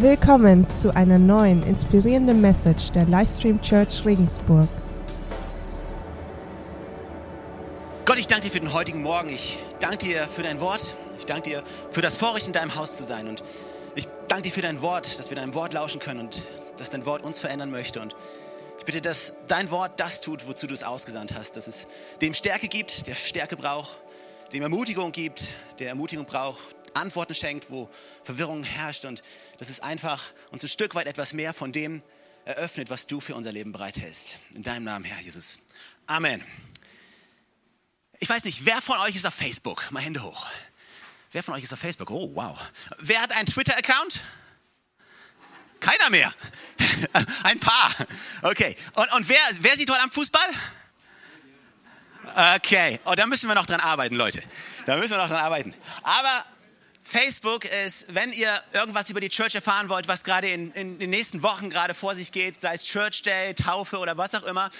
Willkommen zu einer neuen inspirierenden Message der Livestream Church Regensburg. Gott, ich danke dir für den heutigen Morgen. Ich danke dir für dein Wort. Ich danke dir für das Vorrecht, in deinem Haus zu sein. Und ich danke dir für dein Wort, dass wir deinem Wort lauschen können und dass dein Wort uns verändern möchte. Und ich bitte, dass dein Wort das tut, wozu du es ausgesandt hast. Dass es dem Stärke gibt, der Stärke braucht, dem Ermutigung gibt, der Ermutigung braucht, Antworten schenkt, wo Verwirrung herrscht und dass es einfach uns ein Stück weit etwas mehr von dem eröffnet, was du für unser Leben bereithältst. In deinem Namen, Herr Jesus. Amen. Ich weiß nicht, wer von euch ist auf Facebook? Mal Hände hoch. Wer von euch ist auf Facebook? Oh, wow. Wer hat einen Twitter-Account? Keiner mehr. Ein paar. Okay. Und, und wer, wer sieht heute am Fußball? Okay. Oh, da müssen wir noch dran arbeiten, Leute. Da müssen wir noch dran arbeiten. Aber Facebook ist, wenn ihr irgendwas über die Church erfahren wollt, was gerade in, in den nächsten Wochen gerade vor sich geht, sei es Church Day, Taufe oder was auch immer,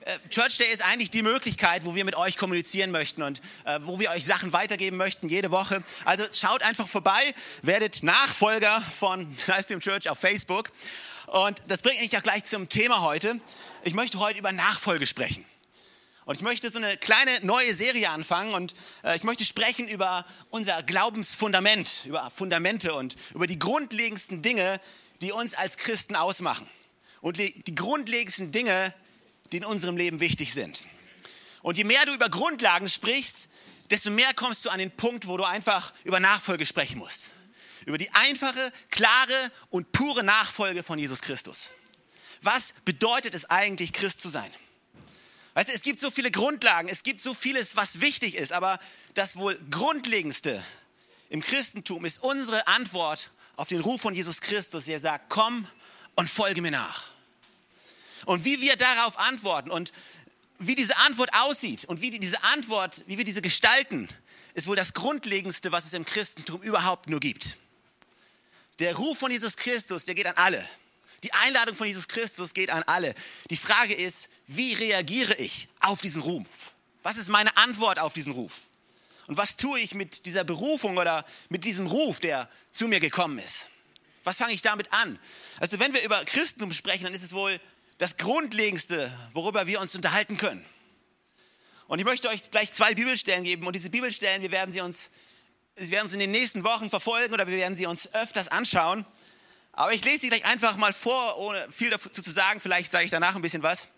äh, Church Day ist eigentlich die Möglichkeit, wo wir mit euch kommunizieren möchten und äh, wo wir euch Sachen weitergeben möchten jede Woche. Also schaut einfach vorbei, werdet Nachfolger von Livestream Church auf Facebook. Und das bringt mich auch gleich zum Thema heute. Ich möchte heute über Nachfolge sprechen. Und ich möchte so eine kleine neue Serie anfangen und äh, ich möchte sprechen über unser Glaubensfundament, über Fundamente und über die grundlegendsten Dinge, die uns als Christen ausmachen. Und die, die grundlegendsten Dinge, die in unserem Leben wichtig sind. Und je mehr du über Grundlagen sprichst, desto mehr kommst du an den Punkt, wo du einfach über Nachfolge sprechen musst. Über die einfache, klare und pure Nachfolge von Jesus Christus. Was bedeutet es eigentlich, Christ zu sein? Weißt du, es gibt so viele Grundlagen, es gibt so vieles, was wichtig ist, aber das wohl Grundlegendste im Christentum ist unsere Antwort auf den Ruf von Jesus Christus, der sagt, komm und folge mir nach. Und wie wir darauf antworten und wie diese Antwort aussieht und wie diese Antwort, wie wir diese gestalten, ist wohl das Grundlegendste, was es im Christentum überhaupt nur gibt. Der Ruf von Jesus Christus, der geht an alle. Die Einladung von Jesus Christus geht an alle. Die Frage ist, wie reagiere ich auf diesen Ruf? Was ist meine Antwort auf diesen Ruf? Und was tue ich mit dieser Berufung oder mit diesem Ruf, der zu mir gekommen ist? Was fange ich damit an? Also wenn wir über Christentum sprechen, dann ist es wohl das Grundlegendste, worüber wir uns unterhalten können. Und ich möchte euch gleich zwei Bibelstellen geben. Und diese Bibelstellen, wir werden sie uns, wir werden sie in den nächsten Wochen verfolgen oder wir werden sie uns öfters anschauen. Aber ich lese sie gleich einfach mal vor, ohne viel dazu zu sagen. Vielleicht sage ich danach ein bisschen was.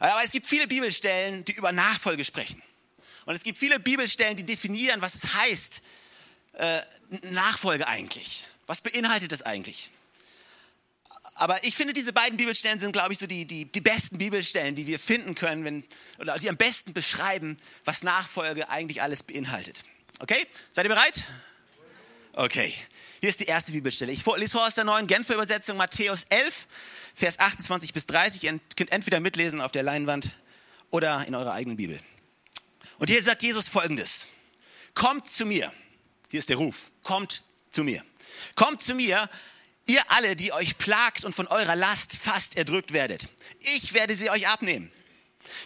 Aber es gibt viele Bibelstellen, die über Nachfolge sprechen. Und es gibt viele Bibelstellen, die definieren, was es heißt, äh, Nachfolge eigentlich. Was beinhaltet das eigentlich? Aber ich finde, diese beiden Bibelstellen sind, glaube ich, so die, die, die besten Bibelstellen, die wir finden können, wenn, oder die am besten beschreiben, was Nachfolge eigentlich alles beinhaltet. Okay? Seid ihr bereit? Okay. Hier ist die erste Bibelstelle. Ich lese vor aus der neuen Genfer Übersetzung Matthäus 11, Vers 28 bis 30. Ihr könnt entweder mitlesen auf der Leinwand oder in eurer eigenen Bibel. Und hier sagt Jesus folgendes. Kommt zu mir. Hier ist der Ruf. Kommt zu mir. Kommt zu mir, ihr alle, die euch plagt und von eurer Last fast erdrückt werdet. Ich werde sie euch abnehmen.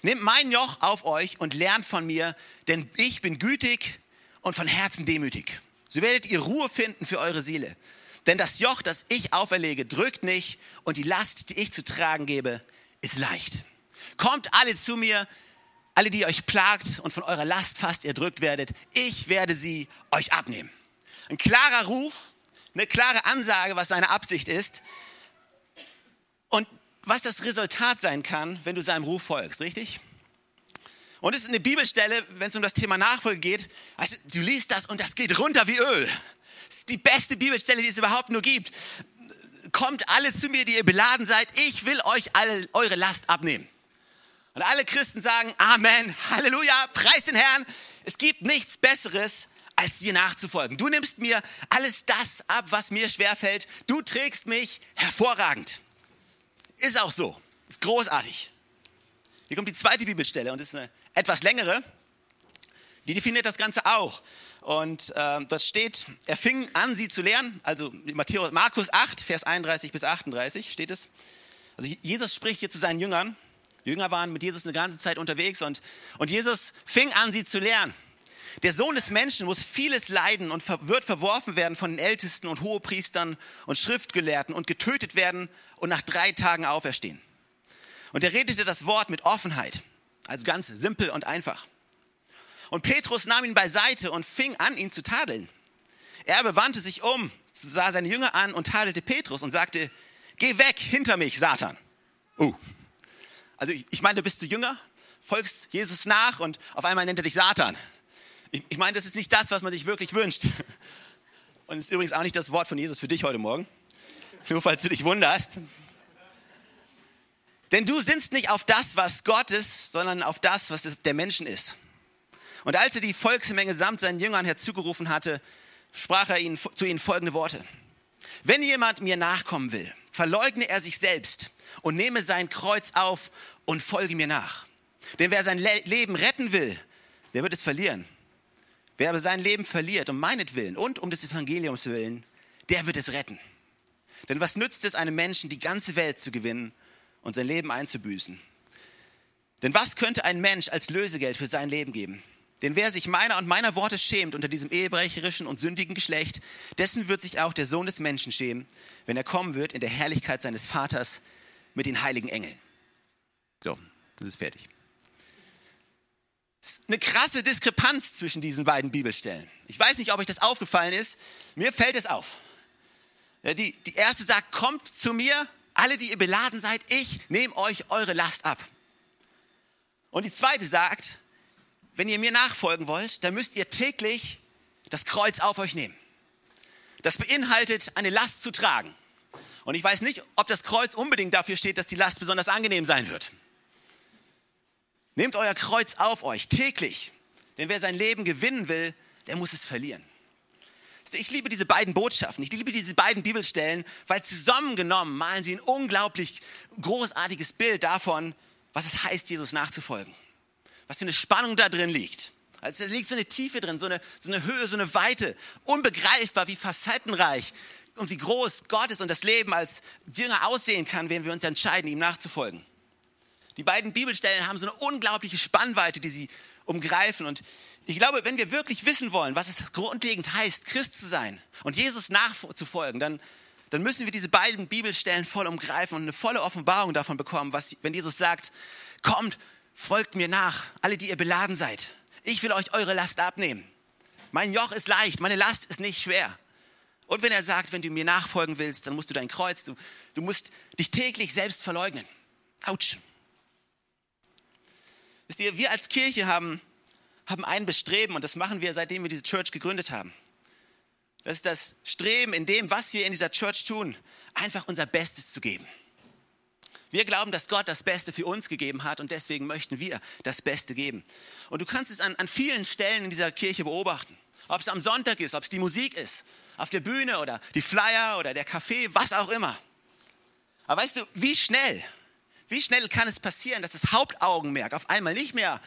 Nehmt mein Joch auf euch und lernt von mir, denn ich bin gütig und von Herzen demütig. So werdet ihr Ruhe finden für eure Seele. Denn das Joch, das ich auferlege, drückt nicht und die Last, die ich zu tragen gebe, ist leicht. Kommt alle zu mir, alle, die euch plagt und von eurer Last fast erdrückt werdet. Ich werde sie euch abnehmen. Ein klarer Ruf, eine klare Ansage, was seine Absicht ist und was das Resultat sein kann, wenn du seinem Ruf folgst, richtig? Und es ist eine Bibelstelle, wenn es um das Thema Nachfolge geht. Also, du liest das und das geht runter wie Öl. Ist die beste Bibelstelle, die es überhaupt nur gibt. Kommt alle zu mir, die ihr beladen seid. Ich will euch alle eure Last abnehmen. Und alle Christen sagen Amen, Halleluja, preis den Herrn. Es gibt nichts Besseres, als dir nachzufolgen. Du nimmst mir alles das ab, was mir schwerfällt. Du trägst mich hervorragend. Ist auch so. Ist großartig. Hier kommt die zweite Bibelstelle und ist eine etwas längere, die definiert das Ganze auch. Und äh, dort steht, er fing an, sie zu lehren, also Matthäus, Markus 8, Vers 31 bis 38 steht es. Also Jesus spricht hier zu seinen Jüngern. Die Jünger waren mit Jesus eine ganze Zeit unterwegs und, und Jesus fing an, sie zu lehren. Der Sohn des Menschen muss vieles leiden und wird verworfen werden von den Ältesten und Hohepriestern und Schriftgelehrten und getötet werden und nach drei Tagen auferstehen. Und er redete das Wort mit Offenheit, also ganz simpel und einfach. Und Petrus nahm ihn beiseite und fing an, ihn zu tadeln. Er bewandte sich um, sah seine Jünger an und tadelte Petrus und sagte, geh weg hinter mich, Satan. Uh. Also ich, meine, du bist du Jünger, folgst Jesus nach und auf einmal nennt er dich Satan. Ich, ich meine, das ist nicht das, was man sich wirklich wünscht. Und ist übrigens auch nicht das Wort von Jesus für dich heute Morgen. Nur falls du dich wunderst. Denn du sinnst nicht auf das, was Gott ist, sondern auf das, was der Menschen ist. Und als er die Volksmenge samt seinen Jüngern herzugerufen hatte, sprach er ihnen, zu ihnen folgende Worte. Wenn jemand mir nachkommen will, verleugne er sich selbst und nehme sein Kreuz auf und folge mir nach. Denn wer sein Le Leben retten will, der wird es verlieren. Wer aber sein Leben verliert um meinetwillen und um des Evangeliums willen, der wird es retten. Denn was nützt es einem Menschen, die ganze Welt zu gewinnen und sein Leben einzubüßen? Denn was könnte ein Mensch als Lösegeld für sein Leben geben? Denn wer sich meiner und meiner Worte schämt unter diesem ehebrecherischen und sündigen Geschlecht, dessen wird sich auch der Sohn des Menschen schämen, wenn er kommen wird in der Herrlichkeit seines Vaters mit den heiligen Engeln. So, das ist fertig eine krasse Diskrepanz zwischen diesen beiden Bibelstellen. Ich weiß nicht, ob euch das aufgefallen ist. Mir fällt es auf. Die, die erste sagt, kommt zu mir, alle, die ihr beladen seid, ich nehme euch eure Last ab. Und die zweite sagt, wenn ihr mir nachfolgen wollt, dann müsst ihr täglich das Kreuz auf euch nehmen. Das beinhaltet, eine Last zu tragen. Und ich weiß nicht, ob das Kreuz unbedingt dafür steht, dass die Last besonders angenehm sein wird. Nehmt euer Kreuz auf euch täglich, denn wer sein Leben gewinnen will, der muss es verlieren. Ich liebe diese beiden Botschaften, ich liebe diese beiden Bibelstellen, weil zusammengenommen malen sie ein unglaublich großartiges Bild davon, was es heißt, Jesus nachzufolgen. Was für eine Spannung da drin liegt. Also da liegt so eine Tiefe drin, so eine, so eine Höhe, so eine Weite, unbegreifbar, wie facettenreich und wie groß Gott ist und das Leben als Jünger aussehen kann, wenn wir uns entscheiden, ihm nachzufolgen. Die beiden Bibelstellen haben so eine unglaubliche Spannweite, die sie umgreifen. Und ich glaube, wenn wir wirklich wissen wollen, was es grundlegend heißt, Christ zu sein und Jesus nachzufolgen, dann, dann müssen wir diese beiden Bibelstellen voll umgreifen und eine volle Offenbarung davon bekommen, was, wenn Jesus sagt, kommt, folgt mir nach, alle, die ihr beladen seid. Ich will euch eure Last abnehmen. Mein Joch ist leicht, meine Last ist nicht schwer. Und wenn er sagt, wenn du mir nachfolgen willst, dann musst du dein Kreuz, du, du musst dich täglich selbst verleugnen. Autsch. Wisst ihr, wir als Kirche haben, haben ein Bestreben und das machen wir, seitdem wir diese Church gegründet haben. Das ist das Streben in dem, was wir in dieser Church tun, einfach unser Bestes zu geben. Wir glauben, dass Gott das Beste für uns gegeben hat und deswegen möchten wir das Beste geben. Und du kannst es an, an vielen Stellen in dieser Kirche beobachten. Ob es am Sonntag ist, ob es die Musik ist, auf der Bühne oder die Flyer oder der Kaffee, was auch immer. Aber weißt du, wie schnell wie schnell kann es passieren, dass das Hauptaugenmerk auf einmal nicht mehr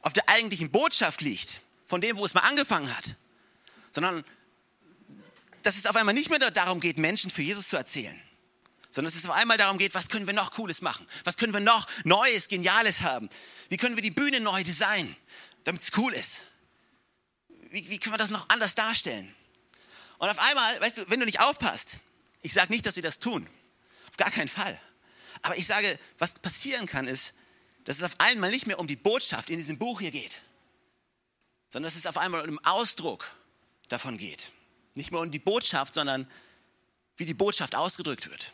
auf der eigentlichen Botschaft liegt, von dem, wo es mal angefangen hat, sondern dass es auf einmal nicht mehr darum geht, Menschen für Jesus zu erzählen, sondern dass es auf einmal darum geht, was können wir noch Cooles machen? Was können wir noch Neues, Geniales haben? Wie können wir die Bühne neu designen, damit es cool ist? Wie, wie können wir das noch anders darstellen? Und auf einmal, weißt du, wenn du nicht aufpasst, ich sage nicht, dass wir das tun, auf gar keinen Fall. Aber ich sage, was passieren kann, ist, dass es auf einmal nicht mehr um die Botschaft in diesem Buch hier geht, sondern dass es auf einmal um den Ausdruck davon geht. Nicht mehr um die Botschaft, sondern wie die Botschaft ausgedrückt wird.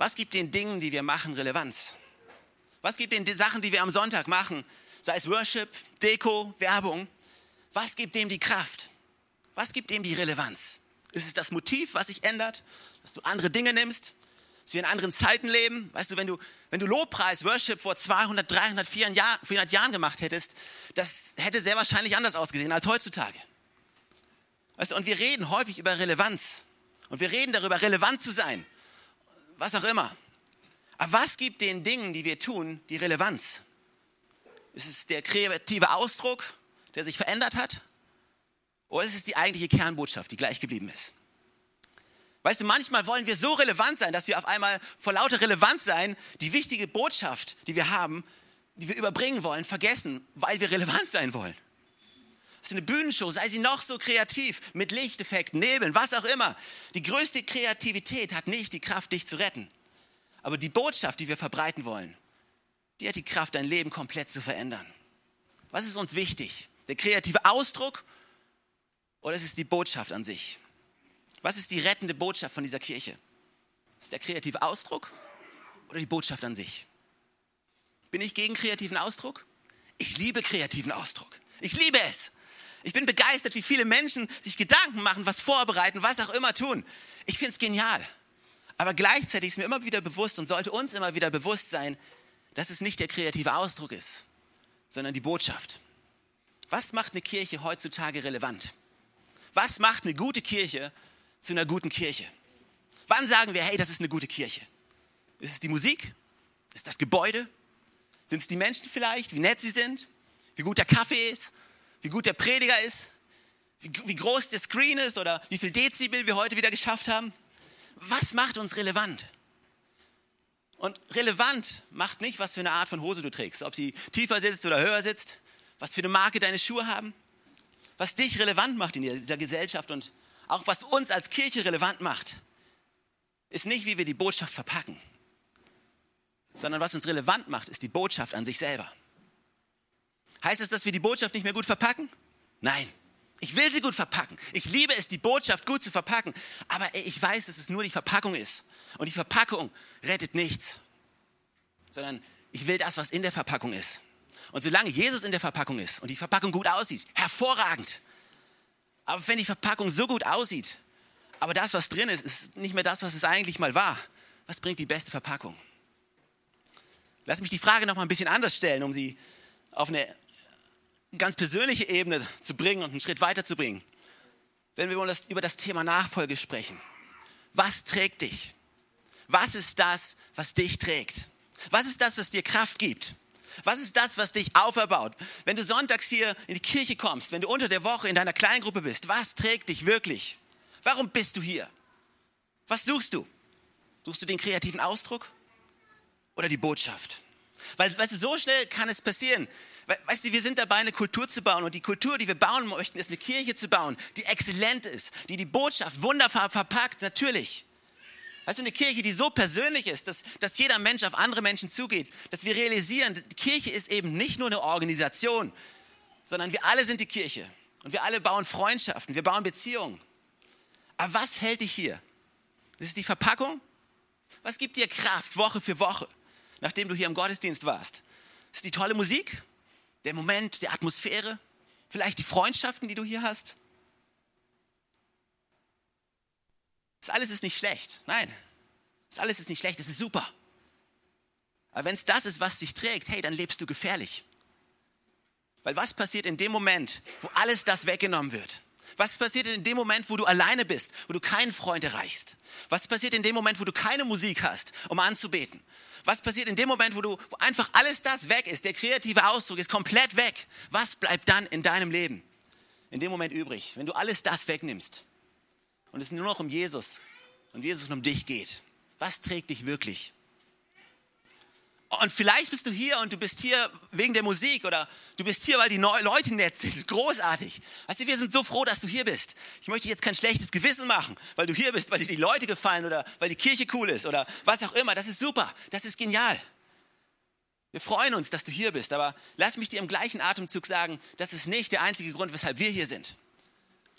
Was gibt den Dingen, die wir machen, Relevanz? Was gibt den Sachen, die wir am Sonntag machen, sei es Worship, Deko, Werbung? Was gibt dem die Kraft? Was gibt dem die Relevanz? Ist es das Motiv, was sich ändert, dass du andere Dinge nimmst? dass wir in anderen Zeiten leben. Weißt du, wenn du, wenn du Lobpreis, Worship vor 200, 300, 400 Jahren gemacht hättest, das hätte sehr wahrscheinlich anders ausgesehen als heutzutage. Weißt du, und wir reden häufig über Relevanz. Und wir reden darüber, relevant zu sein. Was auch immer. Aber was gibt den Dingen, die wir tun, die Relevanz? Ist es der kreative Ausdruck, der sich verändert hat? Oder ist es die eigentliche Kernbotschaft, die gleich geblieben ist? Weißt du, manchmal wollen wir so relevant sein, dass wir auf einmal vor lauter Relevanz sein, die wichtige Botschaft, die wir haben, die wir überbringen wollen, vergessen, weil wir relevant sein wollen. Ist eine Bühnenshow, sei sie noch so kreativ, mit Lichteffekten, Nebeln, was auch immer. Die größte Kreativität hat nicht die Kraft, dich zu retten. Aber die Botschaft, die wir verbreiten wollen, die hat die Kraft, dein Leben komplett zu verändern. Was ist uns wichtig? Der kreative Ausdruck oder ist es die Botschaft an sich? Was ist die rettende Botschaft von dieser Kirche? Ist es der kreative Ausdruck oder die Botschaft an sich? Bin ich gegen kreativen Ausdruck? Ich liebe kreativen Ausdruck. Ich liebe es. Ich bin begeistert, wie viele Menschen sich Gedanken machen, was vorbereiten, was auch immer tun. Ich finde es genial. Aber gleichzeitig ist mir immer wieder bewusst und sollte uns immer wieder bewusst sein, dass es nicht der kreative Ausdruck ist, sondern die Botschaft. Was macht eine Kirche heutzutage relevant? Was macht eine gute Kirche zu einer guten Kirche? Wann sagen wir, hey, das ist eine gute Kirche? Ist es die Musik? Ist das Gebäude? Sind es die Menschen vielleicht, wie nett sie sind? Wie gut der Kaffee ist? Wie gut der Prediger ist? Wie, wie groß der Screen ist oder wie viel Dezibel wir heute wieder geschafft haben? Was macht uns relevant? Und relevant macht nicht, was für eine Art von Hose du trägst, ob sie tiefer sitzt oder höher sitzt, was für eine Marke deine Schuhe haben. Was dich relevant macht in dieser Gesellschaft und auch was uns als Kirche relevant macht, ist nicht, wie wir die Botschaft verpacken, sondern was uns relevant macht, ist die Botschaft an sich selber. Heißt es, dass wir die Botschaft nicht mehr gut verpacken? Nein. Ich will sie gut verpacken. Ich liebe es, die Botschaft gut zu verpacken. Aber ich weiß, dass es nur die Verpackung ist. Und die Verpackung rettet nichts. Sondern ich will das, was in der Verpackung ist. Und solange Jesus in der Verpackung ist und die Verpackung gut aussieht, hervorragend. Aber wenn die Verpackung so gut aussieht, aber das, was drin ist, ist nicht mehr das, was es eigentlich mal war, was bringt die beste Verpackung? Lass mich die Frage noch mal ein bisschen anders stellen, um sie auf eine ganz persönliche Ebene zu bringen und einen Schritt weiter zu bringen. Wenn wir über das Thema Nachfolge sprechen. Was trägt dich? Was ist das, was dich trägt? Was ist das, was dir Kraft gibt? Was ist das, was dich auferbaut? Wenn du sonntags hier in die Kirche kommst, wenn du unter der Woche in deiner Kleingruppe bist, was trägt dich wirklich? Warum bist du hier? Was suchst du? Suchst du den kreativen Ausdruck oder die Botschaft? Weil, weißt du, so schnell kann es passieren. Weißt du, wir sind dabei, eine Kultur zu bauen und die Kultur, die wir bauen möchten, ist eine Kirche zu bauen, die exzellent ist, die die Botschaft wunderbar verpackt, natürlich. Weißt du, eine Kirche, die so persönlich ist, dass, dass jeder Mensch auf andere Menschen zugeht, dass wir realisieren, die Kirche ist eben nicht nur eine Organisation, sondern wir alle sind die Kirche und wir alle bauen Freundschaften, wir bauen Beziehungen. Aber was hält dich hier? Das ist die Verpackung? Was gibt dir Kraft Woche für Woche, nachdem du hier im Gottesdienst warst? Ist die tolle Musik? Der Moment, die Atmosphäre? Vielleicht die Freundschaften, die du hier hast? Das alles ist nicht schlecht. Nein, das alles ist nicht schlecht, das ist super. Aber wenn es das ist, was dich trägt, hey, dann lebst du gefährlich. Weil was passiert in dem Moment, wo alles das weggenommen wird? Was passiert in dem Moment, wo du alleine bist, wo du keinen Freund erreichst? Was passiert in dem Moment, wo du keine Musik hast, um anzubeten? Was passiert in dem Moment, wo, du, wo einfach alles das weg ist, der kreative Ausdruck ist komplett weg? Was bleibt dann in deinem Leben in dem Moment übrig, wenn du alles das wegnimmst? und es nur noch um Jesus und Jesus um dich geht. Was trägt dich wirklich? Und vielleicht bist du hier und du bist hier wegen der Musik oder du bist hier, weil die Leute nett sind. Großartig. Weißt du, wir sind so froh, dass du hier bist. Ich möchte jetzt kein schlechtes Gewissen machen, weil du hier bist, weil dir die Leute gefallen oder weil die Kirche cool ist oder was auch immer. Das ist super. Das ist genial. Wir freuen uns, dass du hier bist, aber lass mich dir im gleichen Atemzug sagen, das ist nicht der einzige Grund, weshalb wir hier sind.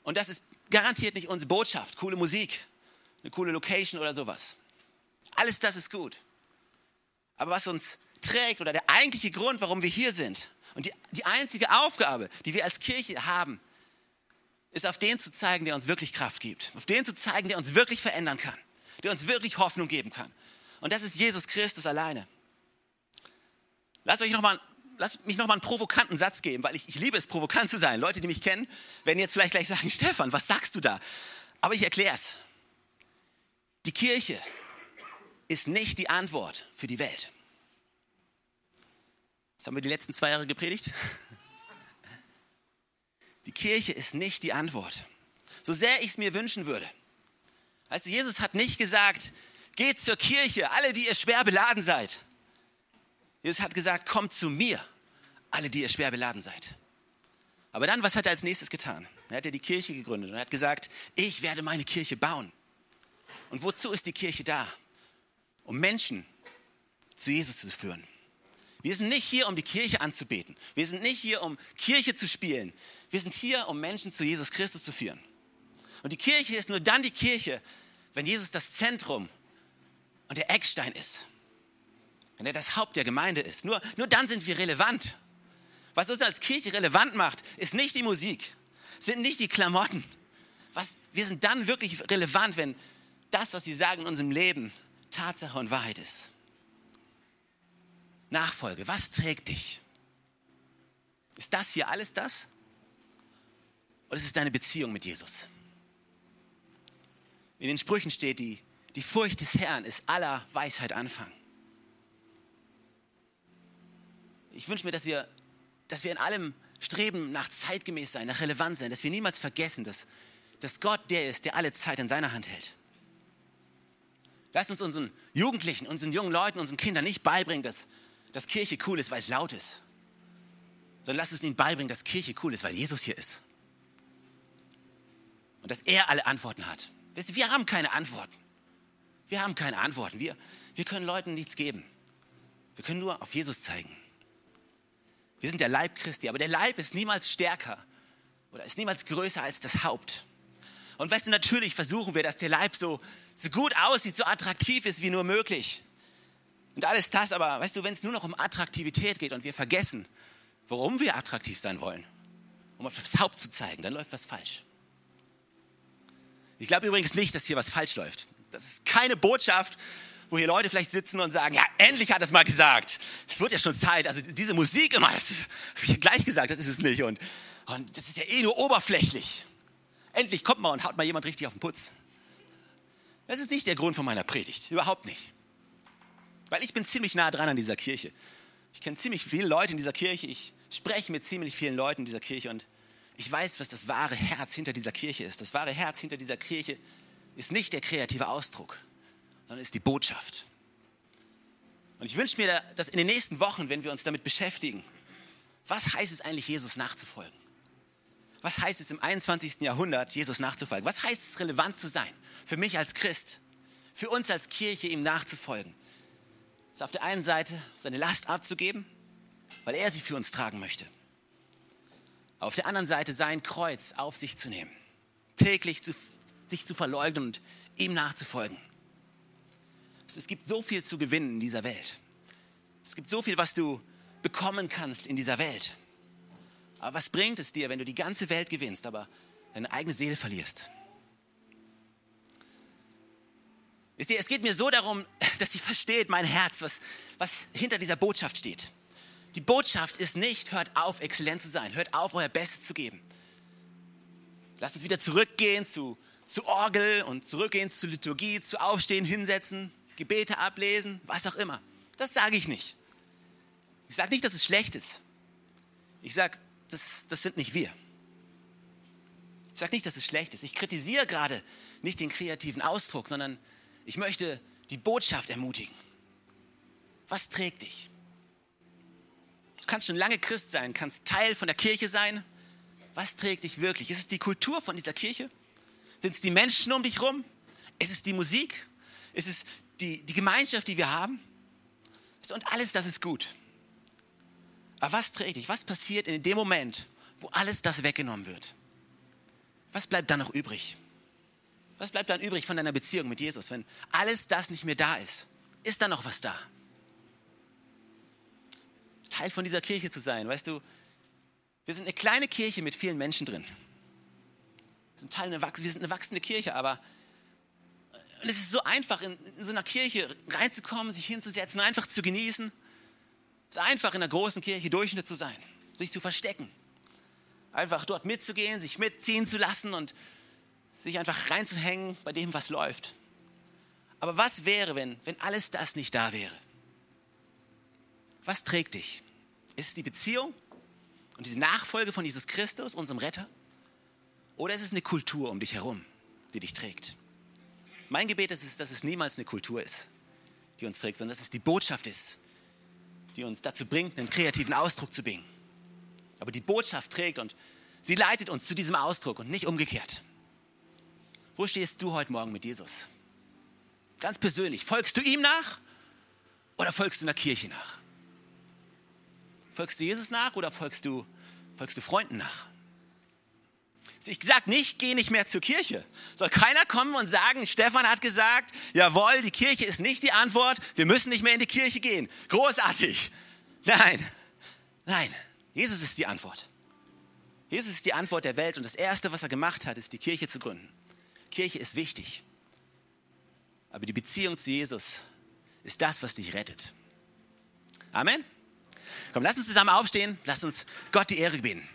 Und das ist garantiert nicht unsere Botschaft, coole Musik, eine coole Location oder sowas. Alles das ist gut. Aber was uns trägt oder der eigentliche Grund, warum wir hier sind und die, die einzige Aufgabe, die wir als Kirche haben, ist auf den zu zeigen, der uns wirklich Kraft gibt. Auf den zu zeigen, der uns wirklich verändern kann. Der uns wirklich Hoffnung geben kann. Und das ist Jesus Christus alleine. Lasst euch nochmal lass mich noch mal einen provokanten Satz geben, weil ich, ich liebe es, provokant zu sein. Leute, die mich kennen, werden jetzt vielleicht gleich sagen, Stefan, was sagst du da? Aber ich erkläre es. Die Kirche ist nicht die Antwort für die Welt. Das haben wir die letzten zwei Jahre gepredigt. Die Kirche ist nicht die Antwort. So sehr ich es mir wünschen würde. Also Jesus hat nicht gesagt, geht zur Kirche, alle, die ihr schwer beladen seid. Jesus hat gesagt, kommt zu mir, alle, die ihr schwer beladen seid. Aber dann, was hat er als nächstes getan? Er hat ja die Kirche gegründet und hat gesagt, ich werde meine Kirche bauen. Und wozu ist die Kirche da? Um Menschen zu Jesus zu führen. Wir sind nicht hier, um die Kirche anzubeten. Wir sind nicht hier, um Kirche zu spielen. Wir sind hier, um Menschen zu Jesus Christus zu führen. Und die Kirche ist nur dann die Kirche, wenn Jesus das Zentrum und der Eckstein ist. Wenn er das Haupt der Gemeinde ist. Nur, nur dann sind wir relevant. Was uns als Kirche relevant macht, ist nicht die Musik, sind nicht die Klamotten. Was, wir sind dann wirklich relevant, wenn das, was wir sagen in unserem Leben, Tatsache und Wahrheit ist. Nachfolge, was trägt dich? Ist das hier alles das? Oder ist es deine Beziehung mit Jesus? In den Sprüchen steht, die, die Furcht des Herrn ist aller Weisheit Anfang. Ich wünsche mir, dass wir, dass wir in allem streben nach zeitgemäß sein, nach relevant sein, dass wir niemals vergessen, dass, dass Gott der ist, der alle Zeit in seiner Hand hält. Lasst uns unseren Jugendlichen, unseren jungen Leuten, unseren Kindern nicht beibringen, dass, dass Kirche cool ist, weil es laut ist, sondern lasst uns ihnen beibringen, dass Kirche cool ist, weil Jesus hier ist. Und dass er alle Antworten hat. Wir haben keine Antworten. Wir haben keine Antworten. Wir, wir können Leuten nichts geben. Wir können nur auf Jesus zeigen. Wir sind der Leib Christi, aber der Leib ist niemals stärker oder ist niemals größer als das Haupt. Und weißt du, natürlich versuchen wir, dass der Leib so, so gut aussieht, so attraktiv ist wie nur möglich. Und alles das, aber weißt du, wenn es nur noch um Attraktivität geht und wir vergessen, warum wir attraktiv sein wollen, um auf das Haupt zu zeigen, dann läuft was falsch. Ich glaube übrigens nicht, dass hier was falsch läuft. Das ist keine Botschaft, wo hier Leute vielleicht sitzen und sagen, ja, endlich hat er es mal gesagt. Es wird ja schon Zeit. Also diese Musik immer, das habe ich ja gleich gesagt, das ist es nicht. Und, und das ist ja eh nur oberflächlich. Endlich kommt mal und haut mal jemand richtig auf den Putz. Das ist nicht der Grund von meiner Predigt, überhaupt nicht. Weil ich bin ziemlich nah dran an dieser Kirche. Ich kenne ziemlich viele Leute in dieser Kirche. Ich spreche mit ziemlich vielen Leuten in dieser Kirche und ich weiß, was das wahre Herz hinter dieser Kirche ist. Das wahre Herz hinter dieser Kirche ist nicht der kreative Ausdruck sondern ist die Botschaft. Und ich wünsche mir, dass in den nächsten Wochen, wenn wir uns damit beschäftigen, was heißt es eigentlich, Jesus nachzufolgen? Was heißt es im 21. Jahrhundert, Jesus nachzufolgen? Was heißt es, relevant zu sein? Für mich als Christ, für uns als Kirche, ihm nachzufolgen. Ist auf der einen Seite seine Last abzugeben, weil er sie für uns tragen möchte. Auf der anderen Seite sein Kreuz auf sich zu nehmen, täglich zu, sich zu verleugnen und ihm nachzufolgen. Es gibt so viel zu gewinnen in dieser Welt. Es gibt so viel, was du bekommen kannst in dieser Welt. Aber was bringt es dir, wenn du die ganze Welt gewinnst, aber deine eigene Seele verlierst? es geht mir so darum, dass ihr versteht, mein Herz, was, was hinter dieser Botschaft steht. Die Botschaft ist nicht, hört auf, exzellent zu sein, hört auf, euer Bestes zu geben. Lasst uns wieder zurückgehen zu, zu Orgel und zurückgehen zur Liturgie, zu Aufstehen, hinsetzen, Gebete ablesen, was auch immer. Das sage ich nicht. Ich sage nicht, dass es schlecht ist. Ich sage, das, das sind nicht wir. Ich sage nicht, dass es schlecht ist. Ich kritisiere gerade nicht den kreativen Ausdruck, sondern ich möchte die Botschaft ermutigen. Was trägt dich? Du kannst schon lange Christ sein, kannst Teil von der Kirche sein. Was trägt dich wirklich? Ist es die Kultur von dieser Kirche? Sind es die Menschen um dich herum? Ist es die Musik? Ist es die, die Gemeinschaft, die wir haben. Und alles das ist gut. Aber was trägt dich? Was passiert in dem Moment, wo alles das weggenommen wird? Was bleibt dann noch übrig? Was bleibt dann übrig von deiner Beziehung mit Jesus, wenn alles das nicht mehr da ist? Ist da noch was da? Teil von dieser Kirche zu sein, weißt du, wir sind eine kleine Kirche mit vielen Menschen drin. Wir sind, Teil einer, wir sind eine wachsende Kirche, aber es ist so einfach, in, in so einer Kirche reinzukommen, sich hinzusetzen, einfach zu genießen. Es ist einfach, in einer großen Kirche Durchschnitt zu sein, sich zu verstecken. Einfach dort mitzugehen, sich mitziehen zu lassen und sich einfach reinzuhängen bei dem, was läuft. Aber was wäre, wenn, wenn alles das nicht da wäre? Was trägt dich? Ist es die Beziehung und diese Nachfolge von Jesus Christus, unserem Retter? Oder ist es eine Kultur um dich herum, die dich trägt? Mein Gebet ist, dass es niemals eine Kultur ist, die uns trägt, sondern dass es die Botschaft ist, die uns dazu bringt, einen kreativen Ausdruck zu bringen. Aber die Botschaft trägt und sie leitet uns zu diesem Ausdruck und nicht umgekehrt. Wo stehst du heute Morgen mit Jesus? Ganz persönlich, folgst du ihm nach oder folgst du einer Kirche nach? Folgst du Jesus nach oder folgst du, folgst du Freunden nach? Ich sage nicht, geh nicht mehr zur Kirche. Soll keiner kommen und sagen, Stefan hat gesagt, jawohl, die Kirche ist nicht die Antwort, wir müssen nicht mehr in die Kirche gehen. Großartig. Nein, nein, Jesus ist die Antwort. Jesus ist die Antwort der Welt und das Erste, was er gemacht hat, ist die Kirche zu gründen. Kirche ist wichtig, aber die Beziehung zu Jesus ist das, was dich rettet. Amen. Komm, lass uns zusammen aufstehen, lass uns Gott die Ehre gebeten.